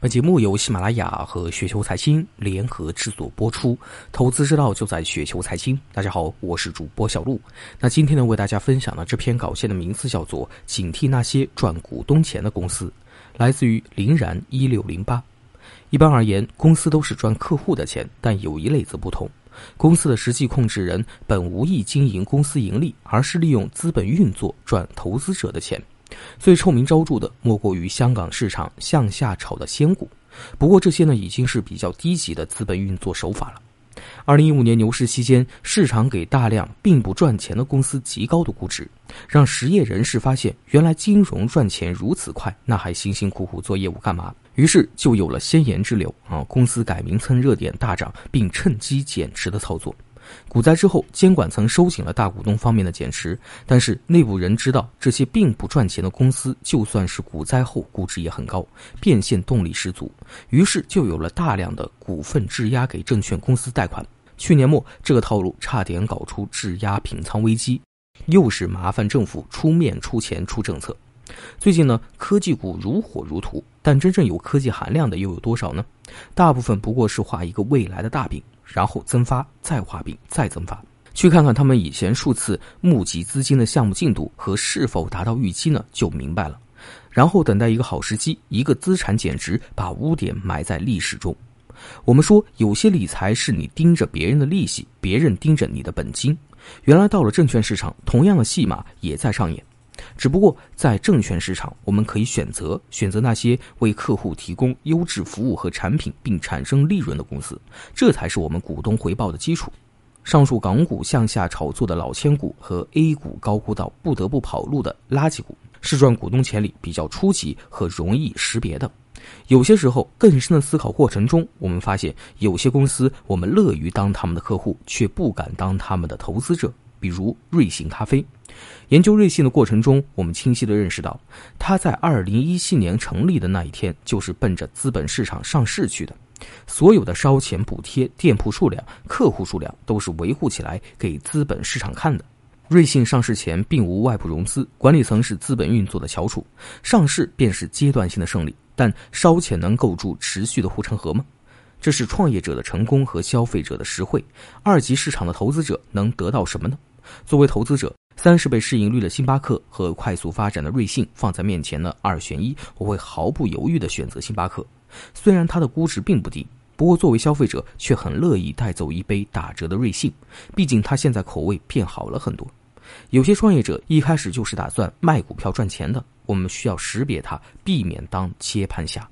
本节目由喜马拉雅和雪球财经联合制作播出，投资之道就在雪球财经。大家好，我是主播小璐。那今天呢，为大家分享的这篇稿件的名字叫做《警惕那些赚股东钱的公司》，来自于林然一六零八。一般而言，公司都是赚客户的钱，但有一类则不同。公司的实际控制人本无意经营公司盈利，而是利用资本运作赚投资者的钱。最臭名昭著的莫过于香港市场向下炒的仙股，不过这些呢已经是比较低级的资本运作手法了。二零一五年牛市期间，市场给大量并不赚钱的公司极高的估值，让实业人士发现原来金融赚钱如此快，那还辛辛苦苦做业务干嘛？于是就有了先言之流啊，公司改名蹭热点大涨，并趁机减持的操作。股灾之后，监管层收紧了大股东方面的减持，但是内部人知道这些并不赚钱的公司，就算是股灾后估值也很高，变现动力十足，于是就有了大量的股份质押给证券公司贷款。去年末，这个套路差点搞出质押平仓危机，又是麻烦政府出面出钱出政策。最近呢，科技股如火如荼，但真正有科技含量的又有多少呢？大部分不过是画一个未来的大饼。然后增发，再画饼，再增发，去看看他们以前数次募集资金的项目进度和是否达到预期呢，就明白了。然后等待一个好时机，一个资产减值，把污点埋在历史中。我们说，有些理财是你盯着别人的利息，别人盯着你的本金。原来到了证券市场，同样的戏码也在上演。只不过在证券市场，我们可以选择选择那些为客户提供优质服务和产品并产生利润的公司，这才是我们股东回报的基础。上述港股向下炒作的老千股和 A 股高估到不得不跑路的垃圾股，是赚股东钱里比较初级和容易识别的。有些时候，更深的思考过程中，我们发现有些公司我们乐于当他们的客户，却不敢当他们的投资者。比如瑞幸咖啡，研究瑞幸的过程中，我们清晰地认识到，它在二零一七年成立的那一天，就是奔着资本市场上市去的。所有的烧钱补贴、店铺数量、客户数量，都是维护起来给资本市场看的。瑞幸上市前并无外部融资，管理层是资本运作的翘楚，上市便是阶段性的胜利。但烧钱能构筑持续的护城河吗？这是创业者的成功和消费者的实惠。二级市场的投资者能得到什么呢？作为投资者，三十倍市盈率的星巴克和快速发展的瑞幸放在面前呢，二选一，我会毫不犹豫地选择星巴克。虽然它的估值并不低，不过作为消费者却很乐意带走一杯打折的瑞幸，毕竟它现在口味变好了很多。有些创业者一开始就是打算卖股票赚钱的，我们需要识别它，避免当接盘侠。